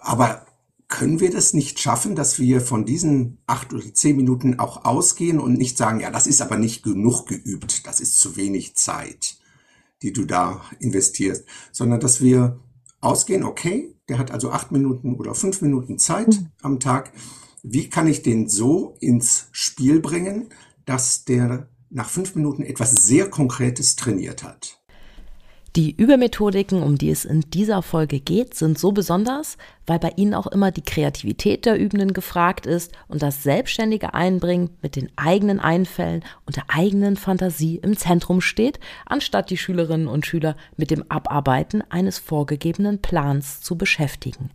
aber können wir das nicht schaffen, dass wir von diesen acht oder zehn Minuten auch ausgehen und nicht sagen, ja, das ist aber nicht genug geübt, das ist zu wenig Zeit, die du da investierst, sondern dass wir ausgehen, okay, der hat also acht Minuten oder fünf Minuten Zeit mhm. am Tag. Wie kann ich den so ins Spiel bringen, dass der nach fünf Minuten etwas sehr Konkretes trainiert hat? Die Übermethodiken, um die es in dieser Folge geht, sind so besonders, weil bei ihnen auch immer die Kreativität der Übenden gefragt ist und das selbstständige Einbringen mit den eigenen Einfällen und der eigenen Fantasie im Zentrum steht, anstatt die Schülerinnen und Schüler mit dem Abarbeiten eines vorgegebenen Plans zu beschäftigen.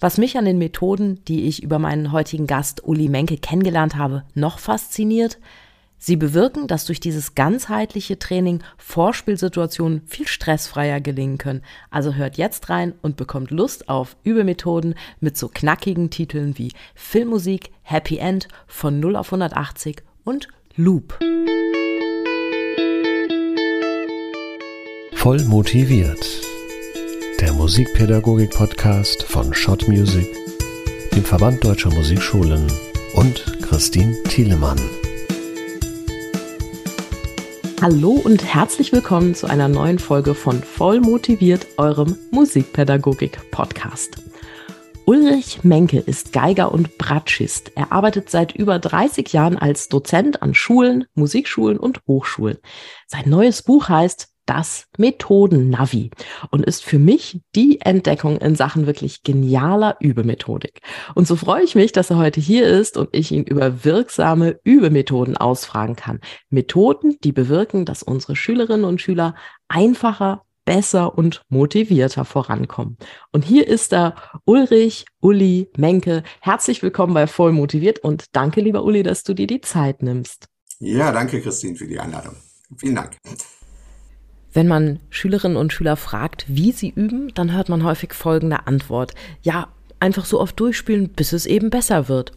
Was mich an den Methoden, die ich über meinen heutigen Gast Uli Menke kennengelernt habe, noch fasziniert, Sie bewirken, dass durch dieses ganzheitliche Training Vorspielsituationen viel stressfreier gelingen können. Also hört jetzt rein und bekommt Lust auf Übemethoden mit so knackigen Titeln wie Filmmusik, Happy End von 0 auf 180 und Loop. Voll motiviert. Der Musikpädagogik-Podcast von Schott Music, dem Verband Deutscher Musikschulen und Christine Thielemann. Hallo und herzlich willkommen zu einer neuen Folge von Voll motiviert, eurem Musikpädagogik-Podcast. Ulrich Menke ist Geiger und Bratschist. Er arbeitet seit über 30 Jahren als Dozent an Schulen, Musikschulen und Hochschulen. Sein neues Buch heißt das Methoden-Navi und ist für mich die Entdeckung in Sachen wirklich genialer Übemethodik. Und so freue ich mich, dass er heute hier ist und ich ihn über wirksame Übemethoden ausfragen kann. Methoden, die bewirken, dass unsere Schülerinnen und Schüler einfacher, besser und motivierter vorankommen. Und hier ist er, Ulrich, Uli, Menke. Herzlich willkommen bei Voll motiviert und danke, lieber Uli, dass du dir die Zeit nimmst. Ja, danke, Christine, für die Einladung. Vielen Dank. Wenn man Schülerinnen und Schüler fragt, wie sie üben, dann hört man häufig folgende Antwort. Ja, einfach so oft durchspielen, bis es eben besser wird.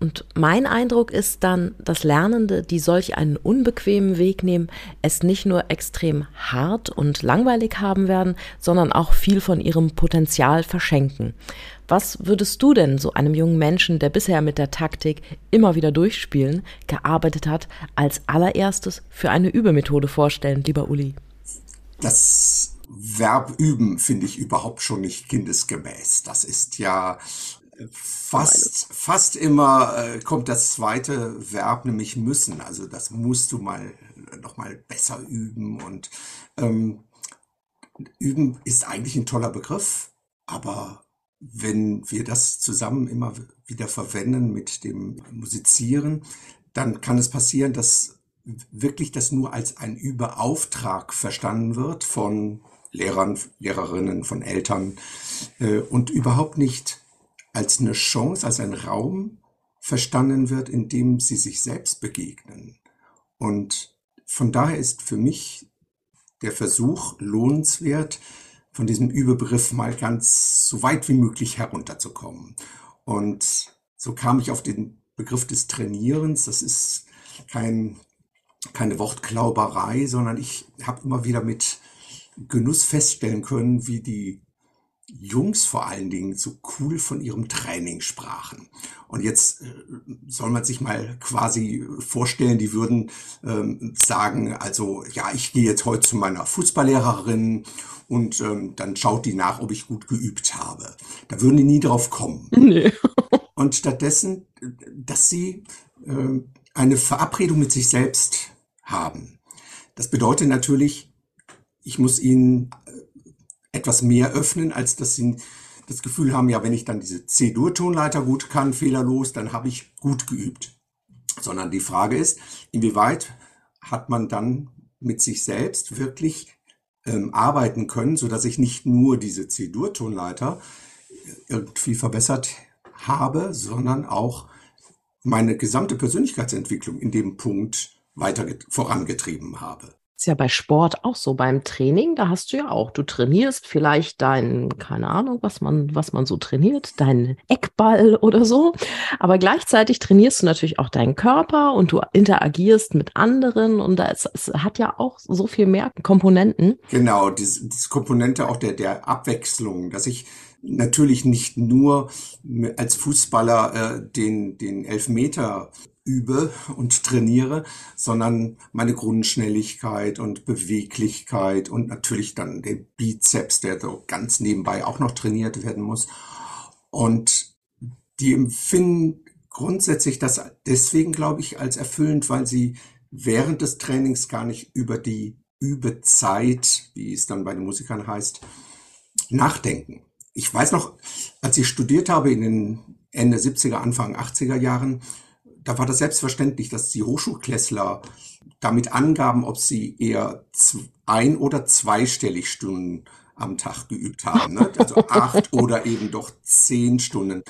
Und mein Eindruck ist dann, dass Lernende, die solch einen unbequemen Weg nehmen, es nicht nur extrem hart und langweilig haben werden, sondern auch viel von ihrem Potenzial verschenken. Was würdest du denn so einem jungen Menschen, der bisher mit der Taktik immer wieder durchspielen gearbeitet hat, als allererstes für eine Übemethode vorstellen, lieber Uli? Das Verb üben finde ich überhaupt schon nicht kindesgemäß. Das ist ja fast, fast immer äh, kommt das zweite Verb, nämlich müssen. Also das musst du mal noch mal besser üben und ähm, üben ist eigentlich ein toller Begriff, aber wenn wir das zusammen immer wieder verwenden mit dem Musizieren, dann kann es passieren, dass wirklich das nur als ein Überauftrag verstanden wird von Lehrern, Lehrerinnen, von Eltern äh, und überhaupt nicht als eine Chance, als ein Raum verstanden wird, in dem sie sich selbst begegnen. Und von daher ist für mich der Versuch lohnenswert, von diesem Überbegriff mal ganz so weit wie möglich herunterzukommen. Und so kam ich auf den Begriff des Trainierens. Das ist kein keine Wortklauberei, sondern ich habe immer wieder mit Genuss feststellen können, wie die Jungs vor allen Dingen so cool von ihrem Training sprachen. Und jetzt äh, soll man sich mal quasi vorstellen, die würden ähm, sagen, also ja, ich gehe jetzt heute zu meiner Fußballlehrerin und ähm, dann schaut die nach, ob ich gut geübt habe. Da würden die nie drauf kommen. Nee. und stattdessen, dass sie äh, eine Verabredung mit sich selbst haben. Das bedeutet natürlich, ich muss ihnen äh, etwas mehr öffnen, als dass sie das Gefühl haben, ja, wenn ich dann diese C-Dur-Tonleiter gut kann, fehlerlos, dann habe ich gut geübt. Sondern die Frage ist, inwieweit hat man dann mit sich selbst wirklich ähm, arbeiten können, so dass ich nicht nur diese C-Dur-Tonleiter äh, irgendwie verbessert habe, sondern auch meine gesamte Persönlichkeitsentwicklung in dem Punkt weiter vorangetrieben habe. Ist ja bei Sport auch so. Beim Training, da hast du ja auch, du trainierst vielleicht deinen, keine Ahnung, was man, was man so trainiert, deinen Eckball oder so. Aber gleichzeitig trainierst du natürlich auch deinen Körper und du interagierst mit anderen und da ist, es hat ja auch so viel mehr Komponenten. Genau, diese, diese Komponente auch der, der Abwechslung, dass ich natürlich nicht nur als Fußballer äh, den, den Elfmeter übe und trainiere, sondern meine Grundschnelligkeit und Beweglichkeit und natürlich dann der Bizeps, der so ganz nebenbei auch noch trainiert werden muss. Und die empfinden grundsätzlich das deswegen, glaube ich, als erfüllend, weil sie während des Trainings gar nicht über die Übezeit, wie es dann bei den Musikern heißt, nachdenken. Ich weiß noch, als ich studiert habe in den Ende 70er, Anfang 80er Jahren, da war das selbstverständlich, dass die Hochschulklässler damit angaben, ob sie eher ein- oder zweistellig Stunden am Tag geübt haben. Ne? Also acht oder eben doch zehn Stunden.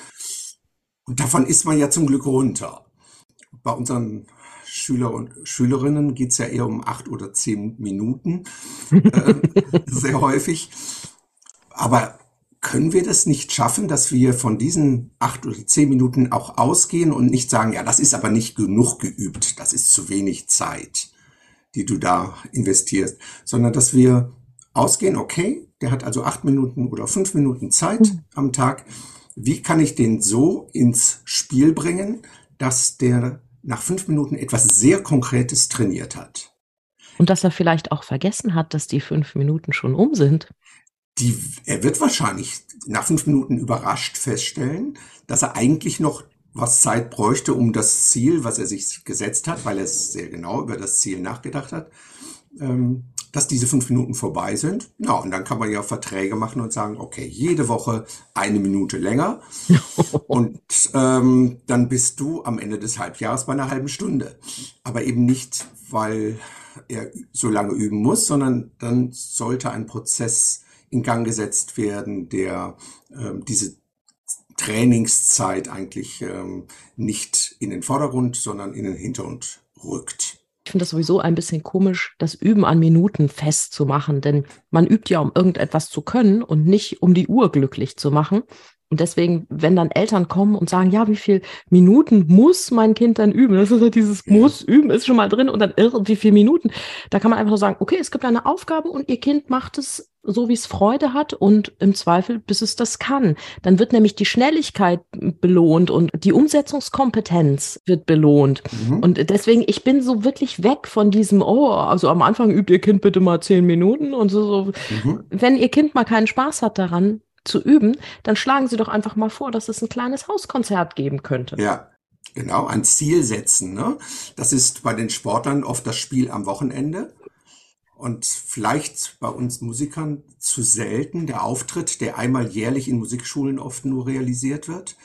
Und davon ist man ja zum Glück runter. Bei unseren Schüler und Schülerinnen geht es ja eher um acht oder zehn Minuten, äh, sehr häufig. Aber können wir das nicht schaffen, dass wir von diesen acht oder zehn Minuten auch ausgehen und nicht sagen, ja, das ist aber nicht genug geübt, das ist zu wenig Zeit, die du da investierst, sondern dass wir ausgehen, okay, der hat also acht Minuten oder fünf Minuten Zeit mhm. am Tag. Wie kann ich den so ins Spiel bringen, dass der nach fünf Minuten etwas sehr Konkretes trainiert hat? Und dass er vielleicht auch vergessen hat, dass die fünf Minuten schon um sind die, er wird wahrscheinlich nach fünf Minuten überrascht feststellen, dass er eigentlich noch was Zeit bräuchte, um das Ziel, was er sich gesetzt hat, weil er sehr genau über das Ziel nachgedacht hat, ähm, dass diese fünf Minuten vorbei sind. Ja, und dann kann man ja Verträge machen und sagen, okay, jede Woche eine Minute länger. und ähm, dann bist du am Ende des Halbjahres bei einer halben Stunde. Aber eben nicht, weil er so lange üben muss, sondern dann sollte ein Prozess in Gang gesetzt werden, der ähm, diese Trainingszeit eigentlich ähm, nicht in den Vordergrund, sondern in den Hintergrund rückt. Ich finde das sowieso ein bisschen komisch, das Üben an Minuten festzumachen, denn man übt ja, um irgendetwas zu können und nicht um die Uhr glücklich zu machen. Und deswegen, wenn dann Eltern kommen und sagen, ja, wie viel Minuten muss mein Kind dann üben? Das ist halt dieses muss üben, ist schon mal drin und dann irre, wie viele Minuten. Da kann man einfach nur sagen, okay, es gibt eine Aufgabe und ihr Kind macht es so, wie es Freude hat und im Zweifel, bis es das kann. Dann wird nämlich die Schnelligkeit belohnt und die Umsetzungskompetenz wird belohnt. Mhm. Und deswegen, ich bin so wirklich weg von diesem, oh, also am Anfang übt ihr Kind bitte mal zehn Minuten und so. so. Mhm. Wenn ihr Kind mal keinen Spaß hat daran, zu üben, dann schlagen Sie doch einfach mal vor, dass es ein kleines Hauskonzert geben könnte. Ja, genau, ein Ziel setzen. Ne? Das ist bei den Sportlern oft das Spiel am Wochenende. Und vielleicht bei uns Musikern zu selten der Auftritt, der einmal jährlich in Musikschulen oft nur realisiert wird.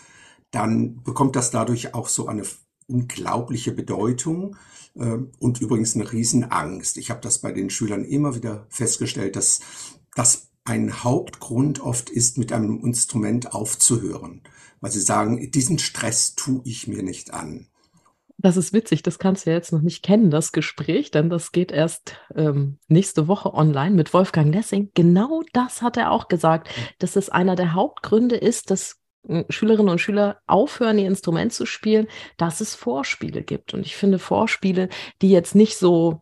Dann bekommt das dadurch auch so eine unglaubliche Bedeutung äh, und übrigens eine Riesenangst. Ich habe das bei den Schülern immer wieder festgestellt, dass das ein Hauptgrund oft ist, mit einem Instrument aufzuhören, weil sie sagen, diesen Stress tue ich mir nicht an. Das ist witzig, das kannst du ja jetzt noch nicht kennen, das Gespräch, denn das geht erst ähm, nächste Woche online mit Wolfgang Lessing. Genau das hat er auch gesagt, dass es einer der Hauptgründe ist, dass äh, Schülerinnen und Schüler aufhören, ihr Instrument zu spielen, dass es Vorspiele gibt. Und ich finde Vorspiele, die jetzt nicht so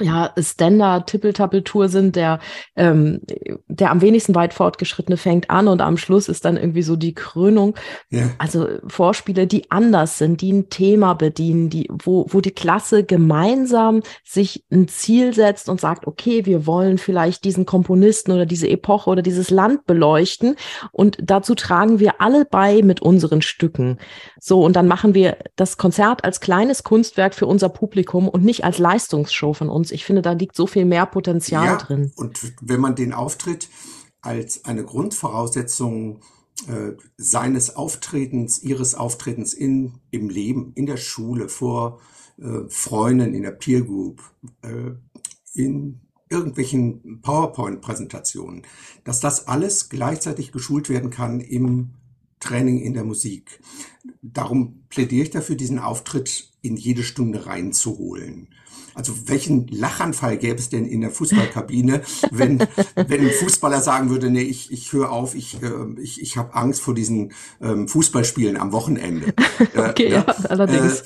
ja, Standard Tippeltappeltour sind, der, ähm, der am wenigsten weit fortgeschrittene fängt an und am Schluss ist dann irgendwie so die Krönung. Ja. Also Vorspiele, die anders sind, die ein Thema bedienen, die, wo, wo die Klasse gemeinsam sich ein Ziel setzt und sagt, okay, wir wollen vielleicht diesen Komponisten oder diese Epoche oder dieses Land beleuchten und dazu tragen wir alle bei mit unseren Stücken. So, und dann machen wir das Konzert als kleines Kunstwerk für unser Publikum und nicht als Leistungsshow von uns. Ich finde, da liegt so viel mehr Potenzial ja, drin. Und wenn man den Auftritt als eine Grundvoraussetzung äh, seines Auftretens, ihres Auftretens in, im Leben, in der Schule, vor äh, Freunden, in der Peer Group, äh, in irgendwelchen PowerPoint-Präsentationen, dass das alles gleichzeitig geschult werden kann im Training in der Musik. Darum plädiere ich dafür, diesen Auftritt in jede Stunde reinzuholen. Also welchen Lachanfall gäbe es denn in der Fußballkabine, wenn, wenn ein Fußballer sagen würde, nee, ich, ich höre auf, ich, äh, ich, ich habe Angst vor diesen ähm, Fußballspielen am Wochenende. okay, äh, ja, allerdings.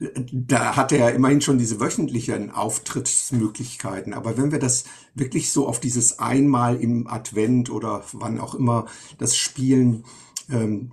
Äh, da hat er ja immerhin schon diese wöchentlichen Auftrittsmöglichkeiten. Aber wenn wir das wirklich so auf dieses einmal im Advent oder wann auch immer das spielen, ähm,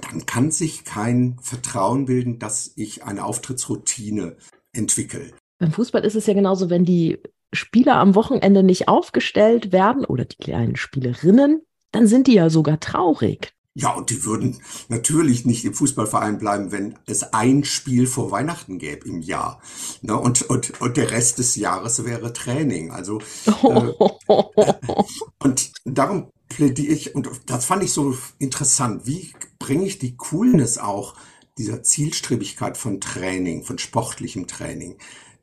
dann kann sich kein Vertrauen bilden, dass ich eine Auftrittsroutine entwickle. Beim Fußball ist es ja genauso, wenn die Spieler am Wochenende nicht aufgestellt werden oder die kleinen Spielerinnen, dann sind die ja sogar traurig. Ja, und die würden natürlich nicht im Fußballverein bleiben, wenn es ein Spiel vor Weihnachten gäbe im Jahr. Ne? Und, und, und der Rest des Jahres wäre Training. Also äh, und darum plädiere ich, und das fand ich so interessant, wie bringe ich die Coolness auch dieser Zielstrebigkeit von Training, von sportlichem Training,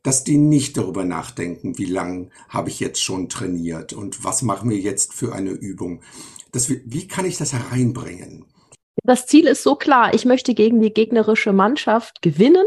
dass die nicht darüber nachdenken, wie lange habe ich jetzt schon trainiert und was machen wir jetzt für eine Übung. Das, wie kann ich das hereinbringen? Das Ziel ist so klar, ich möchte gegen die gegnerische Mannschaft gewinnen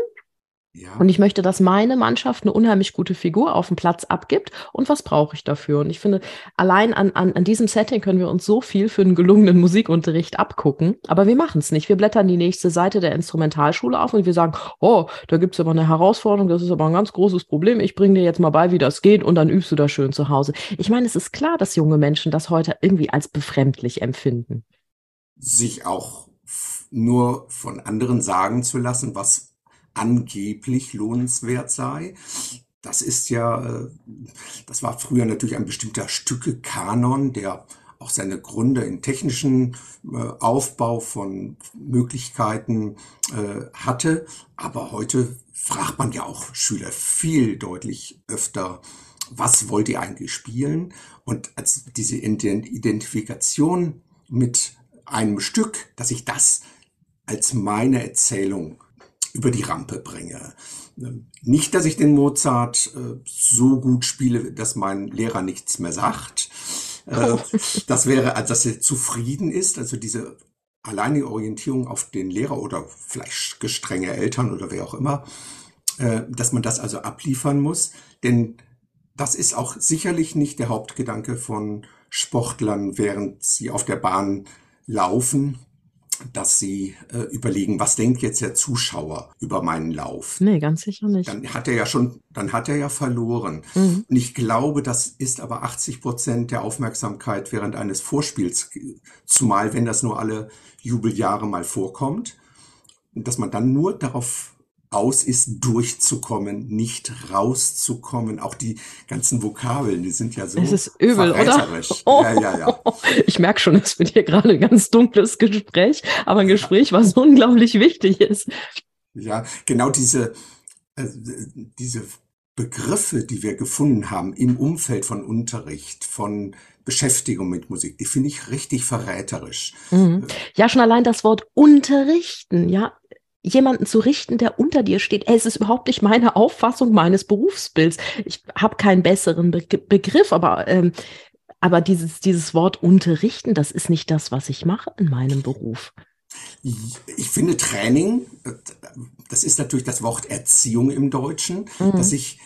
ja. Und ich möchte, dass meine Mannschaft eine unheimlich gute Figur auf dem Platz abgibt. Und was brauche ich dafür? Und ich finde, allein an, an, an diesem Setting können wir uns so viel für einen gelungenen Musikunterricht abgucken. Aber wir machen es nicht. Wir blättern die nächste Seite der Instrumentalschule auf und wir sagen, oh, da gibt es aber eine Herausforderung, das ist aber ein ganz großes Problem. Ich bringe dir jetzt mal bei, wie das geht und dann übst du das schön zu Hause. Ich meine, es ist klar, dass junge Menschen das heute irgendwie als befremdlich empfinden. Sich auch nur von anderen sagen zu lassen, was angeblich lohnenswert sei. Das ist ja, äh, das war früher natürlich ein bestimmter Stücke-Kanon, der auch seine Gründe in technischen äh, Aufbau von Möglichkeiten äh, hatte. Aber heute fragt man ja auch Schüler viel deutlich öfter, was wollt ihr eigentlich spielen? Und als diese Identifikation mit einem Stück, dass ich das als meine Erzählung über die Rampe bringe. Nicht, dass ich den Mozart äh, so gut spiele, dass mein Lehrer nichts mehr sagt. Äh. Das wäre, also dass er zufrieden ist, also diese alleinige Orientierung auf den Lehrer oder vielleicht gestrenge Eltern oder wer auch immer, äh, dass man das also abliefern muss. Denn das ist auch sicherlich nicht der Hauptgedanke von Sportlern, während sie auf der Bahn laufen dass sie äh, überlegen, was denkt jetzt der Zuschauer über meinen Lauf? Nee, ganz sicher nicht. Dann hat er ja schon, dann hat er ja verloren. Mhm. Und ich glaube, das ist aber 80 Prozent der Aufmerksamkeit während eines Vorspiels, zumal wenn das nur alle Jubeljahre mal vorkommt, dass man dann nur darauf aus ist, durchzukommen, nicht rauszukommen. Auch die ganzen Vokabeln, die sind ja so es ist übel, oder? Oh. Ja, ja, ja. Ich merke schon, es wird hier gerade ein ganz dunkles Gespräch, aber ein Gespräch, was unglaublich wichtig ist. Ja, genau diese, äh, diese Begriffe, die wir gefunden haben im Umfeld von Unterricht, von Beschäftigung mit Musik, die finde ich richtig verräterisch. Mhm. Ja, schon allein das Wort unterrichten, ja, jemanden zu richten, der unter dir steht. Es ist überhaupt nicht meine Auffassung meines Berufsbilds. Ich habe keinen besseren Be Begriff, aber ähm, aber dieses dieses Wort unterrichten, das ist nicht das, was ich mache in meinem Beruf. Ich finde Training, das ist natürlich das Wort Erziehung im Deutschen, mhm. dass ich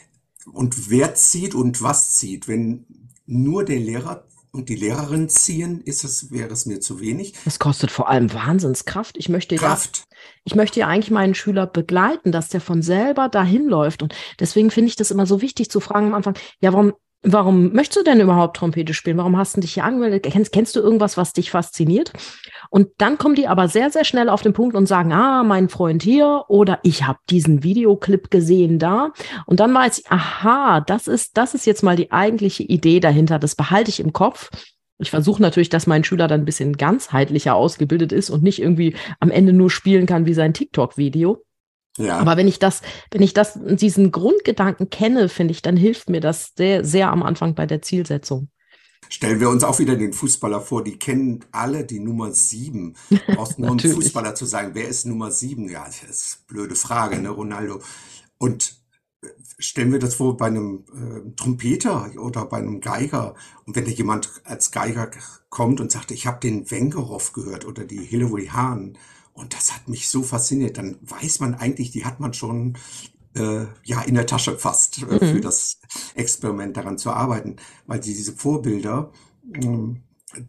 und wer zieht und was zieht. Wenn nur der Lehrer und die Lehrerin ziehen, ist es, wäre es mir zu wenig. Es kostet vor allem Wahnsinnskraft. Ich möchte Kraft. Ja, ich möchte ja eigentlich meinen Schüler begleiten, dass der von selber dahin läuft. Und deswegen finde ich das immer so wichtig zu fragen am Anfang, ja, warum, warum möchtest du denn überhaupt Trompete spielen? Warum hast du dich hier angemeldet? Kennst, kennst du irgendwas, was dich fasziniert? Und dann kommen die aber sehr, sehr schnell auf den Punkt und sagen, ah, mein Freund hier oder ich habe diesen Videoclip gesehen da. Und dann weiß ich, aha, das ist, das ist jetzt mal die eigentliche Idee dahinter. Das behalte ich im Kopf. Ich versuche natürlich, dass mein Schüler dann ein bisschen ganzheitlicher ausgebildet ist und nicht irgendwie am Ende nur spielen kann wie sein TikTok-Video. Ja. Aber wenn ich das, wenn ich das, diesen Grundgedanken kenne, finde ich, dann hilft mir das sehr, sehr am Anfang bei der Zielsetzung. Stellen wir uns auch wieder den Fußballer vor, die kennen alle die Nummer sieben. Du brauchst nur ein Fußballer zu sein. Wer ist Nummer sieben? Ja, das ist eine blöde Frage, ne, Ronaldo. Und äh, stellen wir das vor bei einem äh, Trompeter oder bei einem Geiger. Und wenn da jemand als Geiger kommt und sagt, ich habe den Wengerow gehört oder die Hillary Hahn, und das hat mich so fasziniert, dann weiß man eigentlich, die hat man schon äh, ja in der Tasche fast äh, mhm. für das Experiment daran zu arbeiten, weil die, diese Vorbilder, äh,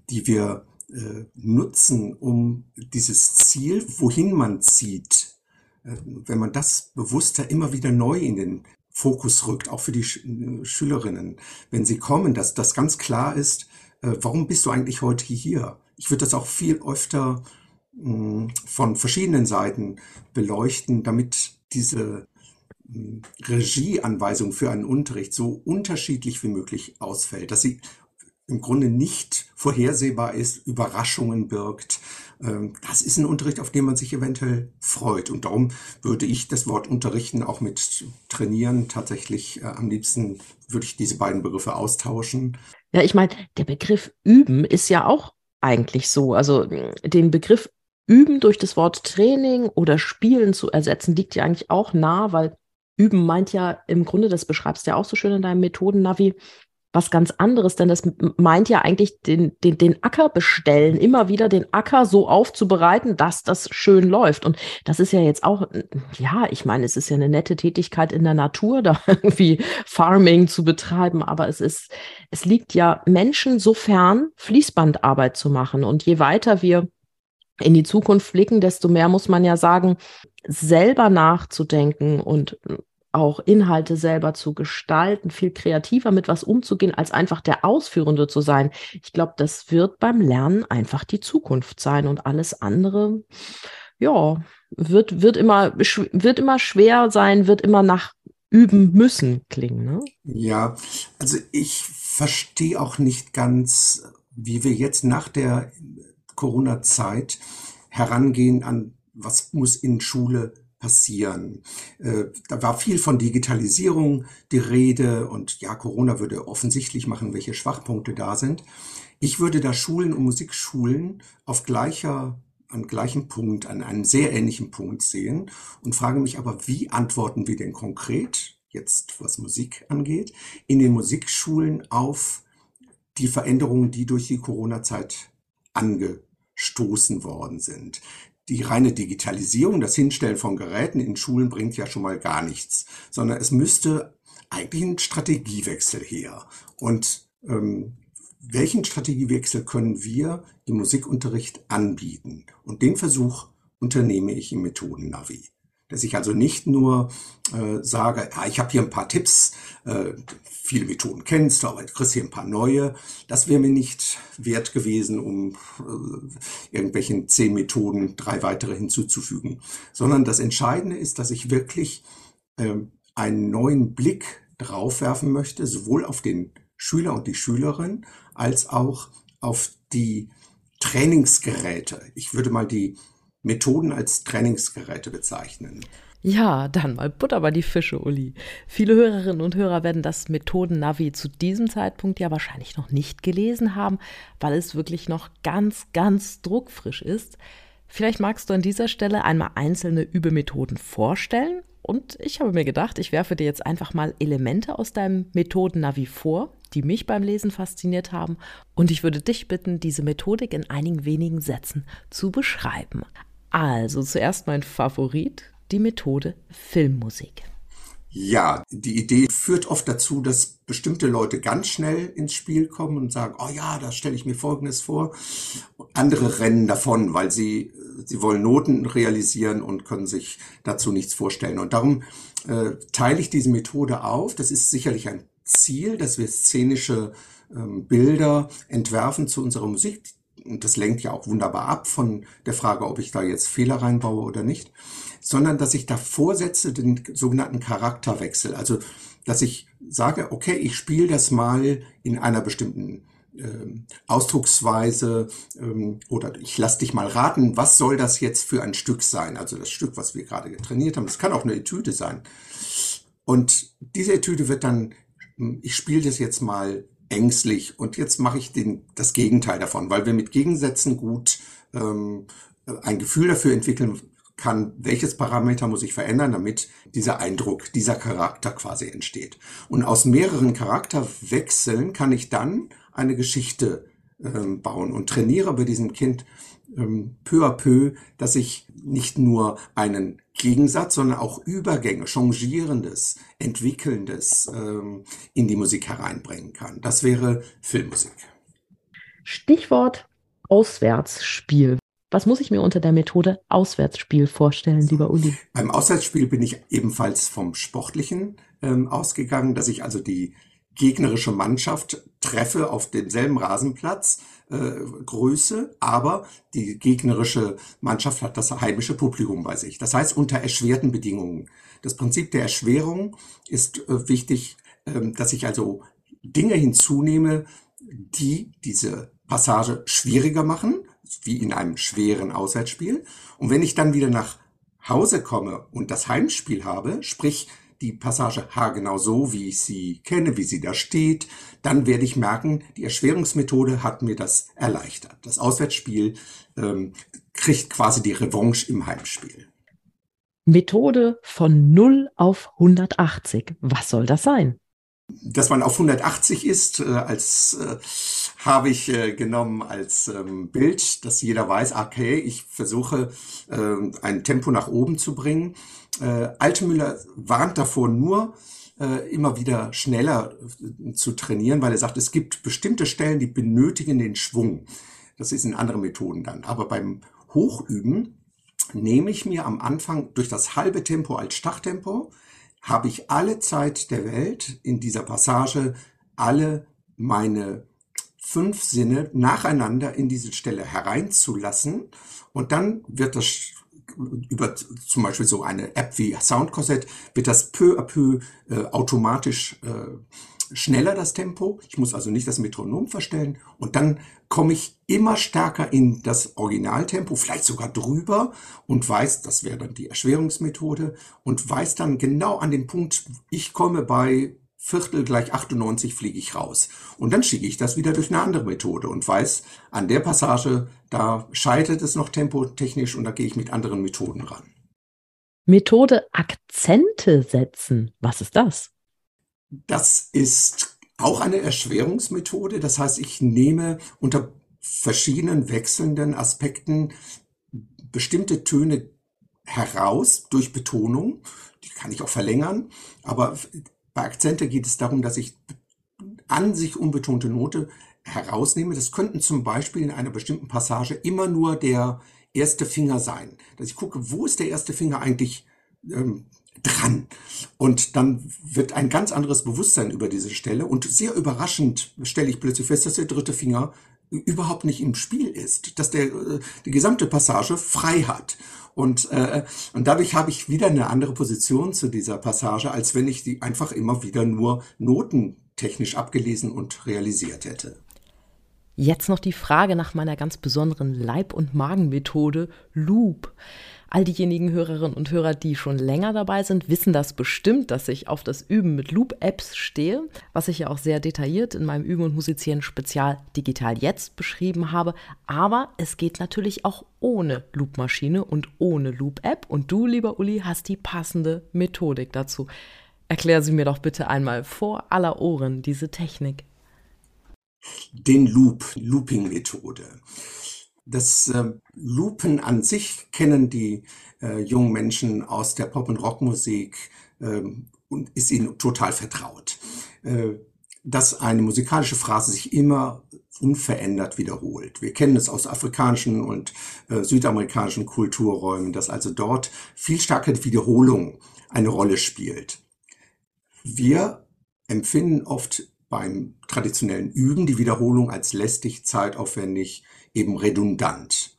die wir äh, nutzen, um dieses Ziel, wohin man zieht, äh, wenn man das bewusster immer wieder neu in den Fokus rückt, auch für die Sch Schülerinnen, wenn sie kommen, dass das ganz klar ist, äh, warum bist du eigentlich heute hier? Ich würde das auch viel öfter von verschiedenen Seiten beleuchten, damit diese hm, Regieanweisung für einen Unterricht so unterschiedlich wie möglich ausfällt, dass sie im Grunde nicht vorhersehbar ist, Überraschungen birgt. Ähm, das ist ein Unterricht, auf den man sich eventuell freut. Und darum würde ich das Wort unterrichten auch mit trainieren tatsächlich äh, am liebsten würde ich diese beiden Begriffe austauschen. Ja, ich meine, der Begriff üben ist ja auch eigentlich so. Also den Begriff üben durch das Wort Training oder Spielen zu ersetzen, liegt ja eigentlich auch nah, weil üben meint ja im Grunde, das beschreibst du ja auch so schön in deinem Methoden-Navi, was ganz anderes, denn das meint ja eigentlich den, den, den Acker bestellen, immer wieder den Acker so aufzubereiten, dass das schön läuft. Und das ist ja jetzt auch, ja, ich meine, es ist ja eine nette Tätigkeit in der Natur, da irgendwie Farming zu betreiben, aber es ist, es liegt ja Menschen so fern, Fließbandarbeit zu machen. Und je weiter wir in die Zukunft blicken, desto mehr muss man ja sagen, selber nachzudenken und auch Inhalte selber zu gestalten, viel kreativer mit was umzugehen, als einfach der Ausführende zu sein. Ich glaube, das wird beim Lernen einfach die Zukunft sein und alles andere, ja, wird, wird immer, wird immer schwer sein, wird immer nach üben müssen klingen. Ne? Ja, also ich verstehe auch nicht ganz, wie wir jetzt nach der Corona-Zeit herangehen an, was muss in Schule passieren. Äh, da war viel von Digitalisierung die Rede und ja, Corona würde offensichtlich machen, welche Schwachpunkte da sind. Ich würde da Schulen und Musikschulen auf gleicher an gleichen Punkt, an einem sehr ähnlichen Punkt sehen und frage mich aber, wie antworten wir denn konkret, jetzt was Musik angeht, in den Musikschulen auf die Veränderungen, die durch die Corona-Zeit angestoßen worden sind die reine Digitalisierung, das Hinstellen von Geräten in Schulen bringt ja schon mal gar nichts, sondern es müsste eigentlich ein Strategiewechsel her. Und ähm, welchen Strategiewechsel können wir im Musikunterricht anbieten? Und den Versuch unternehme ich im Methoden-Navi dass ich also nicht nur äh, sage, ja, ich habe hier ein paar Tipps, äh, viele Methoden kennst du, aber du kriegst hier ein paar neue. Das wäre mir nicht wert gewesen, um äh, irgendwelchen zehn Methoden drei weitere hinzuzufügen. Sondern das Entscheidende ist, dass ich wirklich äh, einen neuen Blick drauf werfen möchte, sowohl auf den Schüler und die Schülerin, als auch auf die Trainingsgeräte. Ich würde mal die Methoden als Trainingsgeräte bezeichnen. Ja, dann mal Butter bei die Fische, Uli. Viele Hörerinnen und Hörer werden das Methoden-Navi zu diesem Zeitpunkt ja wahrscheinlich noch nicht gelesen haben, weil es wirklich noch ganz, ganz druckfrisch ist. Vielleicht magst du an dieser Stelle einmal einzelne Übemethoden vorstellen. Und ich habe mir gedacht, ich werfe dir jetzt einfach mal Elemente aus deinem Methoden-Navi vor, die mich beim Lesen fasziniert haben. Und ich würde dich bitten, diese Methodik in einigen wenigen Sätzen zu beschreiben. Also zuerst mein Favorit, die Methode Filmmusik. Ja, die Idee führt oft dazu, dass bestimmte Leute ganz schnell ins Spiel kommen und sagen, oh ja, da stelle ich mir Folgendes vor. Andere rennen davon, weil sie, sie wollen Noten realisieren und können sich dazu nichts vorstellen. Und darum äh, teile ich diese Methode auf. Das ist sicherlich ein Ziel, dass wir szenische ähm, Bilder entwerfen zu unserer Musik und das lenkt ja auch wunderbar ab von der Frage, ob ich da jetzt Fehler reinbaue oder nicht, sondern dass ich davor setze den sogenannten Charakterwechsel. Also, dass ich sage, okay, ich spiele das mal in einer bestimmten ähm, Ausdrucksweise ähm, oder ich lass dich mal raten, was soll das jetzt für ein Stück sein? Also das Stück, was wir gerade getrainiert haben, das kann auch eine Etüde sein. Und diese Etüde wird dann, ich spiele das jetzt mal ängstlich und jetzt mache ich den, das Gegenteil davon, weil wir mit Gegensätzen gut ähm, ein Gefühl dafür entwickeln kann, welches Parameter muss ich verändern, damit dieser Eindruck, dieser Charakter quasi entsteht. Und aus mehreren Charakterwechseln kann ich dann eine Geschichte ähm, bauen und trainiere bei diesem Kind ähm, peu à peu, dass ich nicht nur einen Gegensatz, sondern auch Übergänge, Changierendes, Entwickelndes ähm, in die Musik hereinbringen kann. Das wäre Filmmusik. Stichwort Auswärtsspiel. Was muss ich mir unter der Methode Auswärtsspiel vorstellen, lieber Uli? Beim Auswärtsspiel bin ich ebenfalls vom Sportlichen ähm, ausgegangen, dass ich also die gegnerische Mannschaft treffe auf demselben Rasenplatz, äh, Größe, aber die gegnerische Mannschaft hat das heimische Publikum bei sich. Das heißt unter erschwerten Bedingungen. Das Prinzip der Erschwerung ist äh, wichtig, äh, dass ich also Dinge hinzunehme, die diese Passage schwieriger machen, wie in einem schweren Auswärtsspiel. Und wenn ich dann wieder nach Hause komme und das Heimspiel habe, sprich die Passage haargenau so, wie ich sie kenne, wie sie da steht, dann werde ich merken, die Erschwerungsmethode hat mir das erleichtert. Das Auswärtsspiel ähm, kriegt quasi die Revanche im Heimspiel. Methode von 0 auf 180. Was soll das sein? Dass man auf 180 ist, äh, als äh, habe ich äh, genommen als ähm, Bild, dass jeder weiß, okay, ich versuche äh, ein Tempo nach oben zu bringen. Äh, Altemüller warnt davor nur, äh, immer wieder schneller äh, zu trainieren, weil er sagt, es gibt bestimmte Stellen, die benötigen den Schwung. Das ist in anderen Methoden dann. Aber beim Hochüben nehme ich mir am Anfang durch das halbe Tempo als Starttempo, habe ich alle Zeit der Welt in dieser Passage alle meine fünf Sinne nacheinander in diese Stelle hereinzulassen. Und dann wird das über zum Beispiel so eine App wie Soundkorsett wird das peu à peu äh, automatisch äh, schneller das Tempo. Ich muss also nicht das Metronom verstellen und dann komme ich immer stärker in das Originaltempo, vielleicht sogar drüber und weiß, das wäre dann die Erschwerungsmethode und weiß dann genau an dem Punkt, ich komme bei Viertel gleich 98 fliege ich raus. Und dann schicke ich das wieder durch eine andere Methode und weiß, an der Passage, da scheitert es noch tempotechnisch und da gehe ich mit anderen Methoden ran. Methode Akzente setzen. Was ist das? Das ist auch eine Erschwerungsmethode. Das heißt, ich nehme unter verschiedenen wechselnden Aspekten bestimmte Töne heraus durch Betonung. Die kann ich auch verlängern. Aber bei Akzente geht es darum, dass ich an sich unbetonte Note herausnehme. Das könnten zum Beispiel in einer bestimmten Passage immer nur der erste Finger sein. Dass ich gucke, wo ist der erste Finger eigentlich ähm, dran. Und dann wird ein ganz anderes Bewusstsein über diese Stelle. Und sehr überraschend stelle ich plötzlich fest, dass der dritte Finger überhaupt nicht im Spiel ist, dass der äh, die gesamte Passage frei hat. Und, äh, und dadurch habe ich wieder eine andere Position zu dieser Passage, als wenn ich die einfach immer wieder nur notentechnisch abgelesen und realisiert hätte. Jetzt noch die Frage nach meiner ganz besonderen Leib- und Magenmethode Loop. All diejenigen Hörerinnen und Hörer, die schon länger dabei sind, wissen das bestimmt, dass ich auf das Üben mit Loop-Apps stehe, was ich ja auch sehr detailliert in meinem Üben und Musizieren Spezial Digital Jetzt beschrieben habe. Aber es geht natürlich auch ohne Loop-Maschine und ohne Loop-App. Und du, lieber Uli, hast die passende Methodik dazu. Erklär sie mir doch bitte einmal vor aller Ohren, diese Technik. Den Loop, Looping-Methode. Das äh, Lupen an sich kennen die äh, jungen Menschen aus der Pop- und Rockmusik äh, und ist ihnen total vertraut. Äh, dass eine musikalische Phrase sich immer unverändert wiederholt. Wir kennen es aus afrikanischen und äh, südamerikanischen Kulturräumen, dass also dort viel stärker Wiederholung eine Rolle spielt. Wir empfinden oft beim traditionellen Üben die Wiederholung als lästig, zeitaufwendig, eben redundant.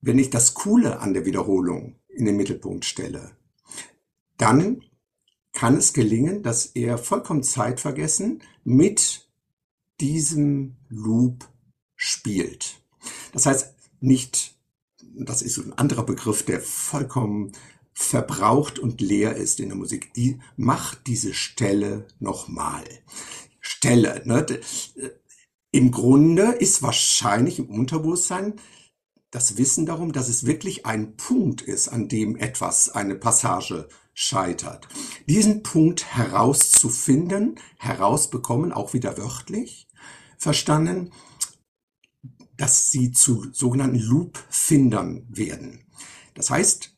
Wenn ich das Coole an der Wiederholung in den Mittelpunkt stelle, dann kann es gelingen, dass er vollkommen zeitvergessen mit diesem Loop spielt. Das heißt, nicht, das ist ein anderer Begriff, der vollkommen verbraucht und leer ist in der Musik. Die macht diese Stelle nochmal. Stelle, ne? Im Grunde ist wahrscheinlich im Unterbewusstsein das Wissen darum, dass es wirklich ein Punkt ist, an dem etwas, eine Passage scheitert. Diesen Punkt herauszufinden, herausbekommen, auch wieder wörtlich verstanden, dass sie zu sogenannten Loop-Findern werden. Das heißt,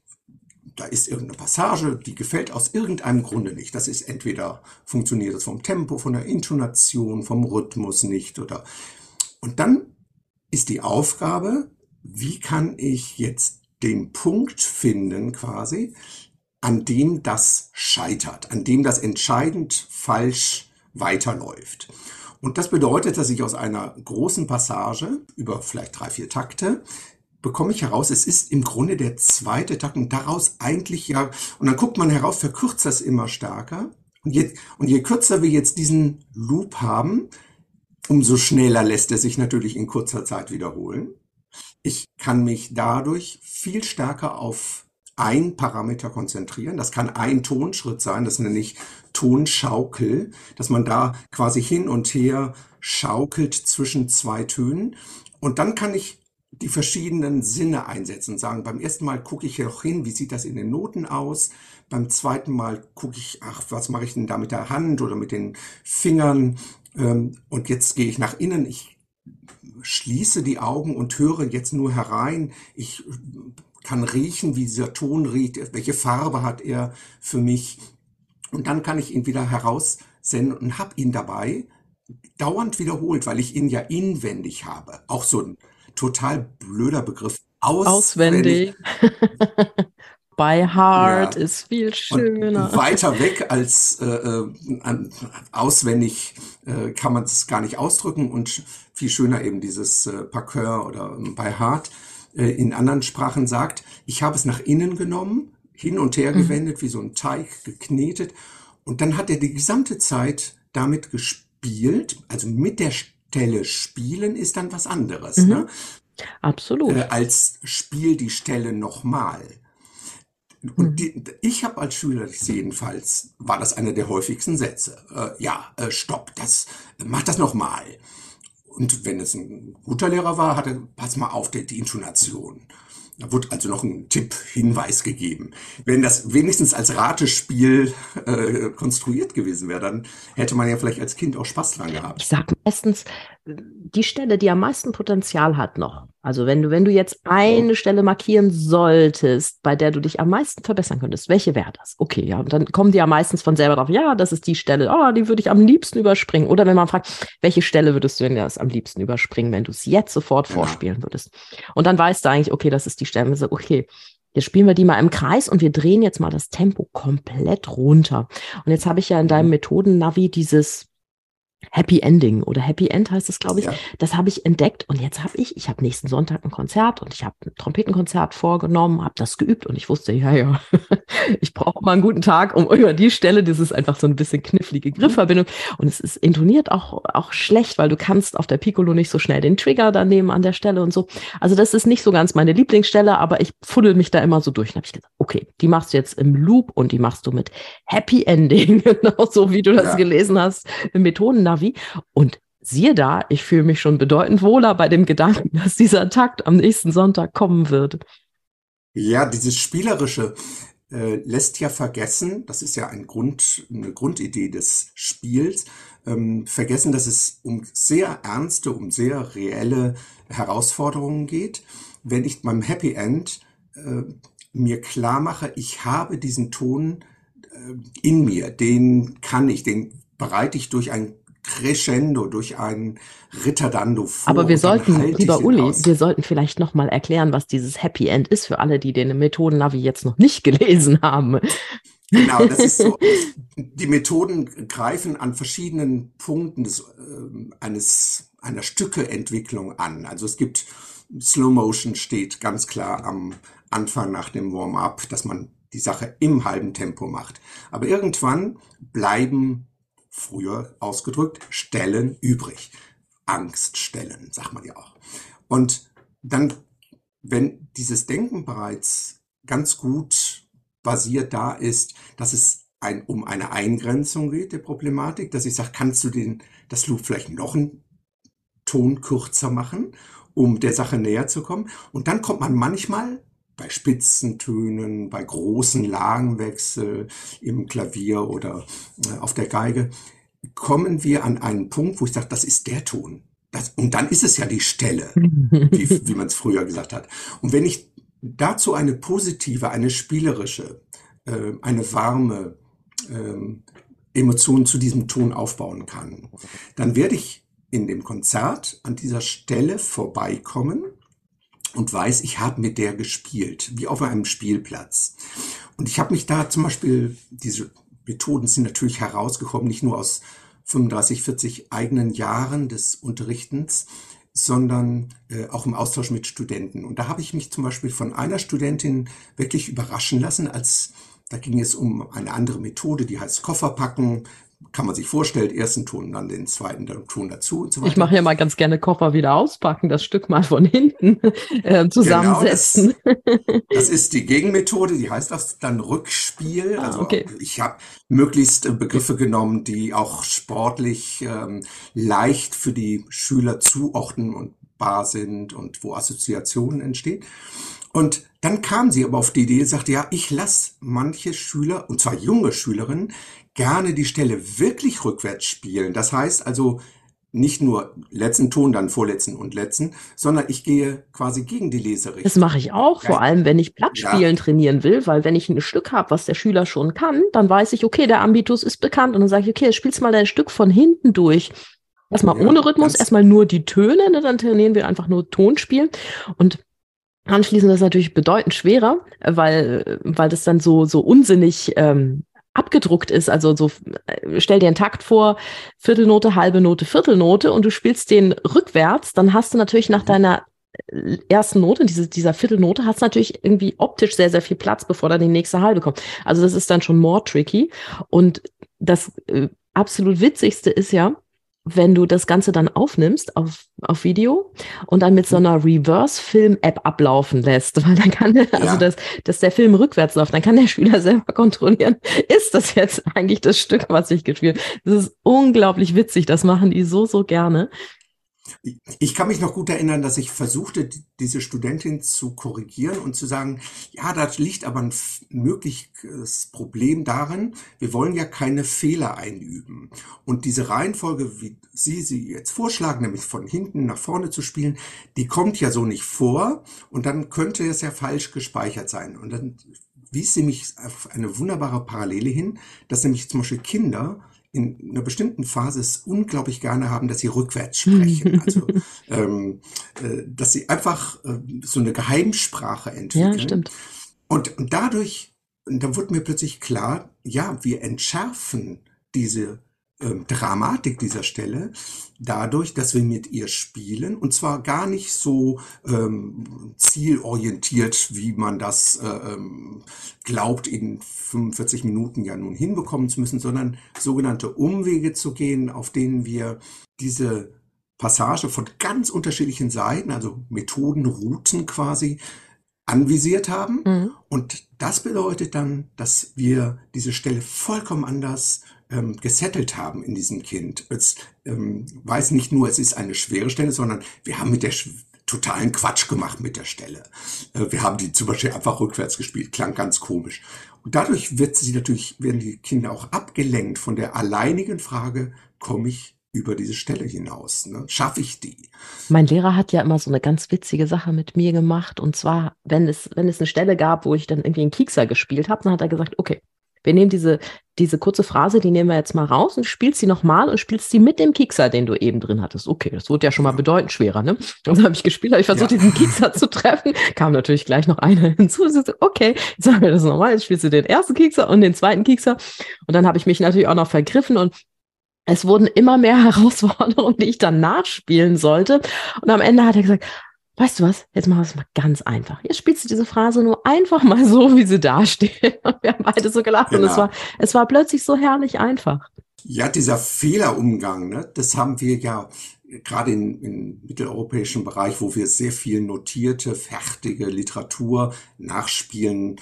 da ist irgendeine Passage, die gefällt aus irgendeinem Grunde nicht. Das ist entweder funktioniert es vom Tempo, von der Intonation, vom Rhythmus nicht oder. Und dann ist die Aufgabe, wie kann ich jetzt den Punkt finden quasi, an dem das scheitert, an dem das entscheidend falsch weiterläuft. Und das bedeutet, dass ich aus einer großen Passage über vielleicht drei, vier Takte bekomme ich heraus, es ist im Grunde der zweite Takt und daraus eigentlich ja, und dann guckt man heraus, verkürzt das immer stärker. Und je, und je kürzer wir jetzt diesen Loop haben, umso schneller lässt er sich natürlich in kurzer Zeit wiederholen. Ich kann mich dadurch viel stärker auf ein Parameter konzentrieren. Das kann ein Tonschritt sein, das nenne ich Tonschaukel, dass man da quasi hin und her schaukelt zwischen zwei Tönen. Und dann kann ich die verschiedenen Sinne einsetzen und sagen, beim ersten Mal gucke ich hier noch hin, wie sieht das in den Noten aus? Beim zweiten Mal gucke ich, ach, was mache ich denn da mit der Hand oder mit den Fingern? Ähm, und jetzt gehe ich nach innen, ich schließe die Augen und höre jetzt nur herein. Ich kann riechen, wie dieser Ton riecht, welche Farbe hat er für mich. Und dann kann ich ihn wieder heraussenden und habe ihn dabei dauernd wiederholt, weil ich ihn ja inwendig habe. Auch so ein total blöder Begriff. Auswendig. auswendig. By Heart ja. ist viel schöner. Und weiter weg als äh, äh, auswendig äh, kann man es gar nicht ausdrücken und viel schöner eben dieses äh, Par oder ähm, By Heart äh, in anderen Sprachen sagt. Ich habe es nach innen genommen, hin und her mhm. gewendet, wie so ein Teig geknetet und dann hat er die gesamte Zeit damit gespielt, also mit der Stelle spielen ist dann was anderes. Mhm. Ne? Absolut. Äh, als Spiel die Stelle nochmal. Und mhm. die, ich habe als Schüler jedenfalls, war das einer der häufigsten Sätze. Äh, ja, äh, stopp, das, mach das nochmal. Und wenn es ein guter Lehrer war, hatte, pass mal auf, die, die Intonation. Da wurde also noch ein Tipp, Hinweis gegeben. Wenn das wenigstens als Ratespiel äh, konstruiert gewesen wäre, dann hätte man ja vielleicht als Kind auch Spaß dran gehabt. Ich sage meistens, die Stelle, die am meisten Potenzial hat noch. Also wenn du, wenn du jetzt eine Stelle markieren solltest, bei der du dich am meisten verbessern könntest, welche wäre das? Okay, ja, und dann kommen die ja meistens von selber drauf, ja, das ist die Stelle, oh, die würde ich am liebsten überspringen. Oder wenn man fragt, welche Stelle würdest du denn das am liebsten überspringen, wenn du es jetzt sofort vorspielen würdest? Und dann weißt du eigentlich, okay, das ist die Stelle. So, okay, Jetzt spielen wir die mal im Kreis und wir drehen jetzt mal das Tempo komplett runter. Und jetzt habe ich ja in deinem mhm. Methoden-Navi dieses Happy Ending oder Happy End heißt es, glaube ich. Ja. Das habe ich entdeckt und jetzt habe ich, ich habe nächsten Sonntag ein Konzert und ich habe ein Trompetenkonzert vorgenommen, habe das geübt und ich wusste, ja, ja, ich brauche mal einen guten Tag, um über die Stelle, das ist einfach so ein bisschen knifflige Griffverbindung und es ist intoniert auch, auch schlecht, weil du kannst auf der Piccolo nicht so schnell den Trigger da nehmen an der Stelle und so. Also das ist nicht so ganz meine Lieblingsstelle, aber ich fuddel mich da immer so durch und habe ich gesagt, okay, die machst du jetzt im Loop und die machst du mit Happy Ending, genau so wie du das ja. gelesen hast, Methoden Navi. Und siehe da, ich fühle mich schon bedeutend wohler bei dem Gedanken, dass dieser Takt am nächsten Sonntag kommen wird. Ja, dieses Spielerische äh, lässt ja vergessen, das ist ja ein Grund, eine Grundidee des Spiels, ähm, vergessen, dass es um sehr ernste, um sehr reelle Herausforderungen geht. Wenn ich beim Happy End äh, mir klar mache, ich habe diesen Ton äh, in mir, den kann ich, den bereite ich durch ein Crescendo, durch einen Ritterdando vor. Aber wir sollten, lieber Uli, aus. wir sollten vielleicht nochmal erklären, was dieses Happy End ist für alle, die den Methoden-Navi jetzt noch nicht gelesen haben. Genau, das ist so. Die Methoden greifen an verschiedenen Punkten des, äh, eines, einer Stückeentwicklung an. Also es gibt Slow Motion steht ganz klar am Anfang nach dem Warm-up, dass man die Sache im halben Tempo macht. Aber irgendwann bleiben früher ausgedrückt, Stellen übrig. Angststellen, sagt man ja auch. Und dann, wenn dieses Denken bereits ganz gut basiert da ist, dass es ein, um eine Eingrenzung geht der Problematik, dass ich sage, kannst du den, das Loop vielleicht noch einen Ton kürzer machen, um der Sache näher zu kommen? Und dann kommt man manchmal bei Spitzentönen, bei großen Lagenwechsel im Klavier oder äh, auf der Geige, kommen wir an einen Punkt, wo ich sage, das ist der Ton. Das, und dann ist es ja die Stelle, wie, wie man es früher gesagt hat. Und wenn ich dazu eine positive, eine spielerische, äh, eine warme äh, Emotion zu diesem Ton aufbauen kann, dann werde ich in dem Konzert an dieser Stelle vorbeikommen und weiß, ich habe mit der gespielt, wie auf einem Spielplatz. Und ich habe mich da zum Beispiel, diese Methoden sind natürlich herausgekommen, nicht nur aus 35, 40 eigenen Jahren des Unterrichtens, sondern äh, auch im Austausch mit Studenten. Und da habe ich mich zum Beispiel von einer Studentin wirklich überraschen lassen, als da ging es um eine andere Methode, die heißt Kofferpacken kann man sich vorstellen, ersten Ton, dann den zweiten Ton dazu und so weiter. Ich mache ja mal ganz gerne Koffer wieder auspacken, das Stück mal von hinten äh, zusammensetzen. Genau, das, das, ist die Gegenmethode, die heißt das dann Rückspiel. Ah, also okay. ich habe möglichst äh, Begriffe genommen, die auch sportlich ähm, leicht für die Schüler zuordnenbar sind und wo Assoziationen entstehen. Und dann kam sie aber auf die Idee, sagte, ja, ich lasse manche Schüler, und zwar junge Schülerinnen, gerne die Stelle wirklich rückwärts spielen. Das heißt also nicht nur letzten Ton, dann vorletzten und letzten, sondern ich gehe quasi gegen die Leserichtung. Das mache ich auch, vor allem wenn ich Blattspielen ja. trainieren will, weil wenn ich ein Stück habe, was der Schüler schon kann, dann weiß ich, okay, der Ambitus ist bekannt und dann sage ich, okay, spielst mal dein Stück von hinten durch. Erstmal ja, ohne Rhythmus, erstmal nur die Töne, ne, dann trainieren wir einfach nur Tonspiel und Anschließend ist es natürlich bedeutend schwerer, weil, weil das dann so, so unsinnig ähm, abgedruckt ist. Also so, äh, stell dir einen Takt vor, Viertelnote, halbe Note, Viertelnote und du spielst den rückwärts, dann hast du natürlich nach mhm. deiner äh, ersten Note, diese, dieser Viertelnote, hast natürlich irgendwie optisch sehr, sehr viel Platz, bevor dann die nächste halbe kommt. Also das ist dann schon more tricky. Und das äh, absolut witzigste ist ja, wenn du das Ganze dann aufnimmst auf, auf Video und dann mit so einer Reverse-Film-App ablaufen lässt, weil dann kann, der, also ja. dass, dass der Film rückwärts läuft, dann kann der Schüler selber kontrollieren, ist das jetzt eigentlich das Stück, was ich gespielt habe. Das ist unglaublich witzig, das machen die so, so gerne. Ich kann mich noch gut erinnern, dass ich versuchte, diese Studentin zu korrigieren und zu sagen, ja, da liegt aber ein mögliches Problem darin, wir wollen ja keine Fehler einüben. Und diese Reihenfolge, wie Sie sie jetzt vorschlagen, nämlich von hinten nach vorne zu spielen, die kommt ja so nicht vor und dann könnte es ja falsch gespeichert sein. Und dann wies sie mich auf eine wunderbare Parallele hin, dass nämlich zum Beispiel Kinder in einer bestimmten Phase es unglaublich gerne haben, dass sie rückwärts sprechen. Also, ähm, äh, dass sie einfach äh, so eine Geheimsprache entwickeln. Ja, stimmt. Und, und dadurch, und dann wurde mir plötzlich klar, ja, wir entschärfen diese Dramatik dieser Stelle dadurch, dass wir mit ihr spielen und zwar gar nicht so ähm, zielorientiert, wie man das äh, ähm, glaubt, in 45 Minuten ja nun hinbekommen zu müssen, sondern sogenannte Umwege zu gehen, auf denen wir diese Passage von ganz unterschiedlichen Seiten, also Methoden, Routen quasi, anvisiert haben. Mhm. Und das bedeutet dann, dass wir diese Stelle vollkommen anders ähm, gesettelt haben in diesem Kind. Es ähm, weiß nicht nur, es ist eine schwere Stelle, sondern wir haben mit der totalen Quatsch gemacht mit der Stelle. Äh, wir haben die zum Beispiel einfach rückwärts gespielt, klang ganz komisch. Und dadurch wird sie natürlich, werden die Kinder auch abgelenkt von der alleinigen Frage, komme ich über diese Stelle hinaus. Ne? Schaffe ich die? Mein Lehrer hat ja immer so eine ganz witzige Sache mit mir gemacht. Und zwar, wenn es, wenn es eine Stelle gab, wo ich dann irgendwie einen Kiekser gespielt habe, dann hat er gesagt, okay, wir nehmen diese, diese kurze Phrase, die nehmen wir jetzt mal raus und spielst sie nochmal und spielst sie mit dem Kiekser, den du eben drin hattest. Okay, das wurde ja schon mal bedeutend schwerer, ne? Und dann habe ich gespielt, habe ich versucht, ja. diesen Kiekser zu treffen. Kam natürlich gleich noch einer hinzu. Okay, jetzt sagen wir das nochmal. Jetzt spielst du den ersten Kiekser und den zweiten Kiekser. Und dann habe ich mich natürlich auch noch vergriffen und es wurden immer mehr Herausforderungen, die ich dann nachspielen sollte. Und am Ende hat er gesagt, weißt du was, jetzt machen wir es mal ganz einfach. Jetzt spielst du diese Phrase nur einfach mal so, wie sie da steht. Und wir haben beide so gelacht genau. und es genau. war, es war plötzlich so herrlich einfach. Ja, dieser Fehlerumgang, ne, das haben wir ja gerade in, im mitteleuropäischen Bereich, wo wir sehr viel notierte, fertige Literatur nachspielen.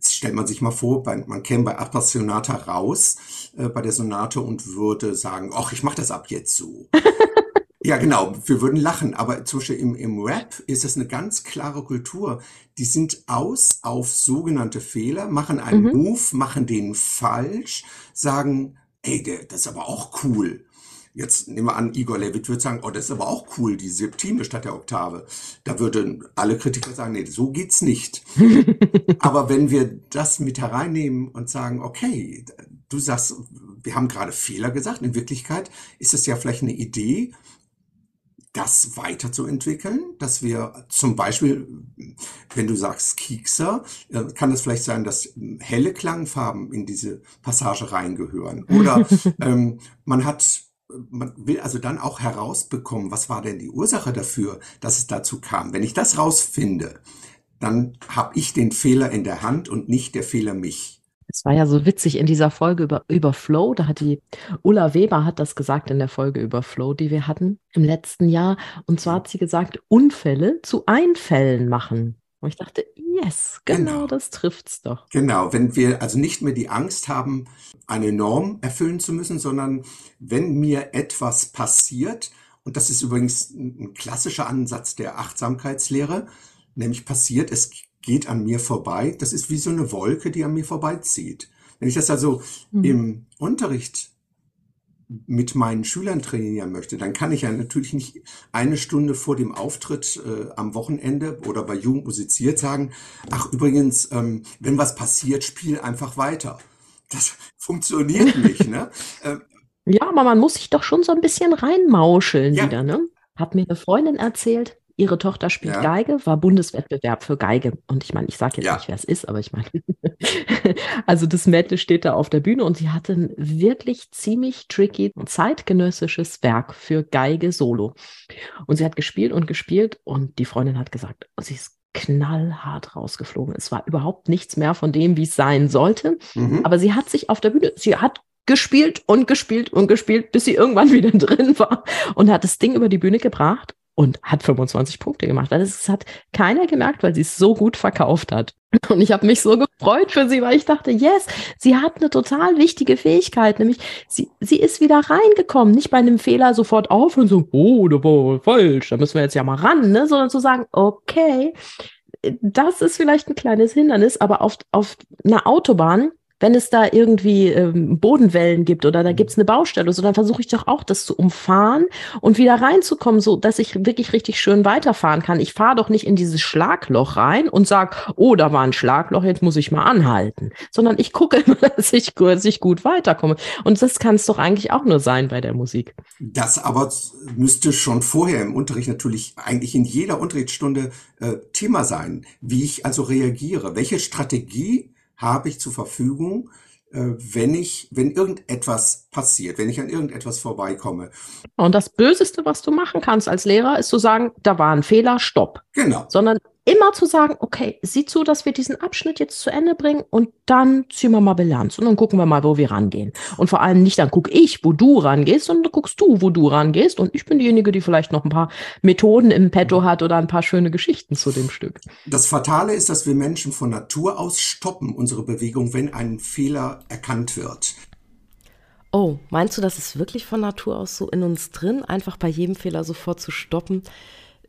Jetzt stellt man sich mal vor, bei, man käme bei Appassionata raus, äh, bei der Sonate und würde sagen, ach, ich mache das ab jetzt so. Ja, genau. Wir würden lachen. Aber zum Beispiel im, im Rap ist das eine ganz klare Kultur. Die sind aus auf sogenannte Fehler, machen einen mhm. Move, machen den falsch, sagen, ey, der, das ist aber auch cool. Jetzt nehmen wir an, Igor Levit würde sagen, oh, das ist aber auch cool, die Septime statt der Oktave. Da würden alle Kritiker sagen, nee, so geht's nicht. aber wenn wir das mit hereinnehmen und sagen, okay, du sagst, wir haben gerade Fehler gesagt, in Wirklichkeit ist das ja vielleicht eine Idee, das weiterzuentwickeln, dass wir zum Beispiel, wenn du sagst Kiekser, äh, kann es vielleicht sein, dass helle Klangfarben in diese Passage reingehören. Oder ähm, man hat man will also dann auch herausbekommen, was war denn die Ursache dafür, dass es dazu kam. Wenn ich das rausfinde, dann habe ich den Fehler in der Hand und nicht der Fehler mich. Es war ja so witzig in dieser Folge über, über Flow. Da hat die Ulla Weber hat das gesagt in der Folge über Flow, die wir hatten im letzten Jahr. Und zwar hat sie gesagt, Unfälle zu Einfällen machen. Und ich dachte, yes, genau, genau. das trifft's doch. Genau, wenn wir also nicht mehr die Angst haben, eine Norm erfüllen zu müssen, sondern wenn mir etwas passiert, und das ist übrigens ein klassischer Ansatz der Achtsamkeitslehre, nämlich passiert, es geht an mir vorbei. Das ist wie so eine Wolke, die an mir vorbeizieht. Wenn ich das also mhm. im Unterricht mit meinen Schülern trainieren möchte, dann kann ich ja natürlich nicht eine Stunde vor dem Auftritt äh, am Wochenende oder bei Jugend musiziert sagen, ach übrigens, ähm, wenn was passiert, spiel einfach weiter. Das funktioniert nicht, ne? Ähm, ja, aber man muss sich doch schon so ein bisschen reinmauscheln ja. wieder, ne? Hat mir eine Freundin erzählt, Ihre Tochter spielt ja. Geige, war Bundeswettbewerb für Geige. Und ich meine, ich sage jetzt ja. nicht, wer es ist, aber ich meine, also das Mädel steht da auf der Bühne und sie hatte ein wirklich ziemlich tricky zeitgenössisches Werk für Geige Solo. Und sie hat gespielt und gespielt und die Freundin hat gesagt, sie ist knallhart rausgeflogen. Es war überhaupt nichts mehr von dem, wie es sein sollte. Mhm. Aber sie hat sich auf der Bühne, sie hat gespielt und gespielt und gespielt, bis sie irgendwann wieder drin war und hat das Ding über die Bühne gebracht und hat 25 Punkte gemacht. Also das hat keiner gemerkt, weil sie es so gut verkauft hat. Und ich habe mich so gefreut für sie, weil ich dachte, yes, sie hat eine total wichtige Fähigkeit, nämlich sie, sie ist wieder reingekommen, nicht bei einem Fehler sofort auf und so, oh, da war falsch, da müssen wir jetzt ja mal ran, ne? sondern zu sagen, okay, das ist vielleicht ein kleines Hindernis, aber auf, auf einer Autobahn wenn es da irgendwie ähm, Bodenwellen gibt oder da gibt es eine Baustelle, so dann versuche ich doch auch, das zu umfahren und wieder reinzukommen, so dass ich wirklich richtig schön weiterfahren kann. Ich fahre doch nicht in dieses Schlagloch rein und sage, oh, da war ein Schlagloch, jetzt muss ich mal anhalten, sondern ich gucke immer, dass ich, dass ich gut weiterkomme. Und das kann es doch eigentlich auch nur sein bei der Musik. Das aber müsste schon vorher im Unterricht natürlich eigentlich in jeder Unterrichtsstunde äh, Thema sein, wie ich also reagiere, welche Strategie habe ich zur Verfügung, äh, wenn ich, wenn irgendetwas passiert, wenn ich an irgendetwas vorbeikomme. Und das Böseste, was du machen kannst als Lehrer, ist zu sagen, da war ein Fehler, stopp. Genau. Sondern immer zu sagen, okay, sieh zu, dass wir diesen Abschnitt jetzt zu Ende bringen und dann ziehen wir mal Bilanz und dann gucken wir mal, wo wir rangehen. Und vor allem nicht dann gucke ich, wo du rangehst, sondern dann guckst du, wo du rangehst und ich bin diejenige, die vielleicht noch ein paar Methoden im Petto hat oder ein paar schöne Geschichten zu dem Stück. Das Fatale ist, dass wir Menschen von Natur aus stoppen unsere Bewegung, wenn ein Fehler erkannt wird. Oh, meinst du, das ist wirklich von Natur aus so in uns drin, einfach bei jedem Fehler sofort zu stoppen?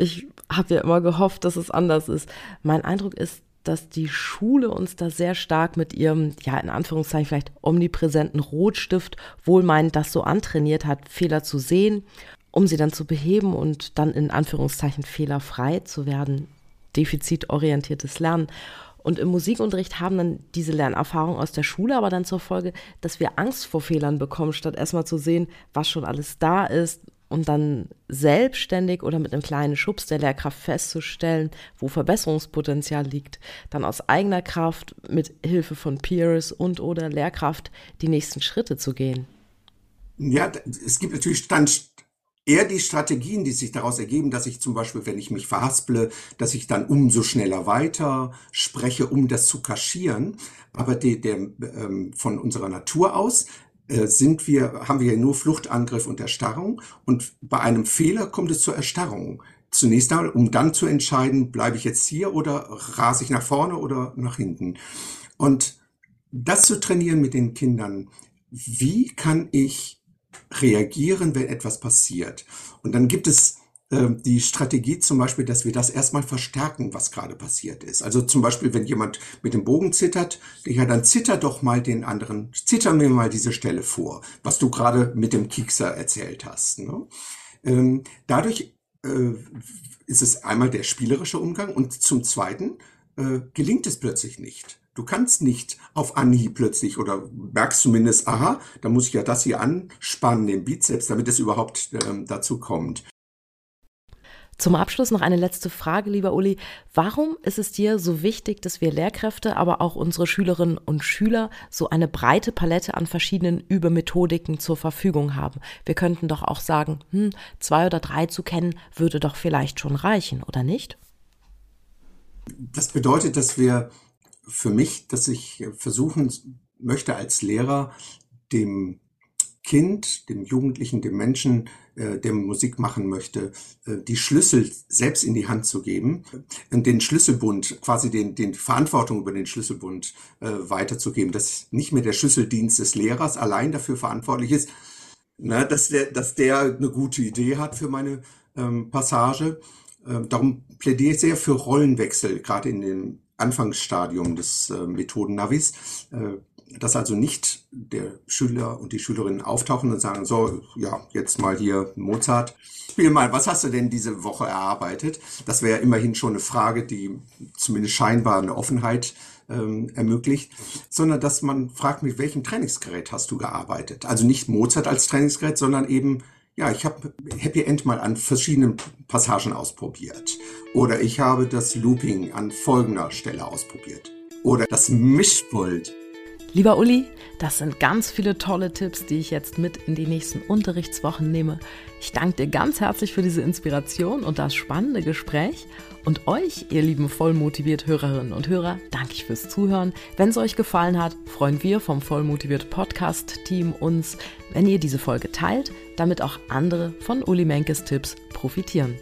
Ich habe ja immer gehofft, dass es anders ist. Mein Eindruck ist, dass die Schule uns da sehr stark mit ihrem, ja, in Anführungszeichen vielleicht omnipräsenten Rotstift wohlmeinend das so antrainiert hat, Fehler zu sehen, um sie dann zu beheben und dann in Anführungszeichen fehlerfrei zu werden. Defizitorientiertes Lernen. Und im Musikunterricht haben dann diese Lernerfahrungen aus der Schule aber dann zur Folge, dass wir Angst vor Fehlern bekommen, statt erstmal zu sehen, was schon alles da ist und dann selbstständig oder mit einem kleinen Schubs der Lehrkraft festzustellen, wo Verbesserungspotenzial liegt, dann aus eigener Kraft mit Hilfe von Peers und oder Lehrkraft die nächsten Schritte zu gehen. Ja, es gibt natürlich dann eher die Strategien, die sich daraus ergeben, dass ich zum Beispiel, wenn ich mich verhasple, dass ich dann umso schneller weiter spreche, um das zu kaschieren. Aber die, der, ähm, von unserer Natur aus sind wir, haben wir nur Fluchtangriff und Erstarrung. Und bei einem Fehler kommt es zur Erstarrung. Zunächst einmal, um dann zu entscheiden, bleibe ich jetzt hier oder rase ich nach vorne oder nach hinten. Und das zu trainieren mit den Kindern, wie kann ich reagieren, wenn etwas passiert? Und dann gibt es die Strategie zum Beispiel, dass wir das erstmal verstärken, was gerade passiert ist. Also zum Beispiel, wenn jemand mit dem Bogen zittert, ja, dann zitter doch mal den anderen, zitter mir mal diese Stelle vor, was du gerade mit dem Kiekser erzählt hast. Ne? Ähm, dadurch äh, ist es einmal der spielerische Umgang und zum Zweiten äh, gelingt es plötzlich nicht. Du kannst nicht auf Anhieb plötzlich oder merkst zumindest, aha, da muss ich ja das hier anspannen, den Bizeps, damit es überhaupt ähm, dazu kommt. Zum Abschluss noch eine letzte Frage, lieber Uli. Warum ist es dir so wichtig, dass wir Lehrkräfte, aber auch unsere Schülerinnen und Schüler so eine breite Palette an verschiedenen Übermethodiken zur Verfügung haben? Wir könnten doch auch sagen, hm, zwei oder drei zu kennen, würde doch vielleicht schon reichen, oder nicht? Das bedeutet, dass wir für mich, dass ich versuchen möchte als Lehrer, dem Kind, dem Jugendlichen, dem Menschen, äh, der Musik machen möchte, äh, die Schlüssel selbst in die Hand zu geben und den Schlüsselbund, quasi den, den Verantwortung über den Schlüsselbund äh, weiterzugeben, dass nicht mehr der Schlüsseldienst des Lehrers allein dafür verantwortlich ist, na, dass, der, dass der eine gute Idee hat für meine ähm, Passage. Ähm, darum plädiere ich sehr für Rollenwechsel, gerade in dem Anfangsstadium des äh, Methoden-Navis. Äh, dass also nicht der Schüler und die Schülerinnen auftauchen und sagen, so, ja, jetzt mal hier Mozart. Spiel mal, was hast du denn diese Woche erarbeitet? Das wäre immerhin schon eine Frage, die zumindest scheinbar eine Offenheit ähm, ermöglicht, sondern dass man fragt, mit welchem Trainingsgerät hast du gearbeitet? Also nicht Mozart als Trainingsgerät, sondern eben, ja, ich habe Happy End mal an verschiedenen Passagen ausprobiert. Oder ich habe das Looping an folgender Stelle ausprobiert. Oder das Mischpult Lieber Uli, das sind ganz viele tolle Tipps, die ich jetzt mit in die nächsten Unterrichtswochen nehme. Ich danke dir ganz herzlich für diese Inspiration und das spannende Gespräch. Und euch, ihr lieben vollmotiviert Hörerinnen und Hörer, danke ich fürs Zuhören. Wenn es euch gefallen hat, freuen wir vom vollmotiviert Podcast-Team uns, wenn ihr diese Folge teilt, damit auch andere von Uli Menkes Tipps profitieren.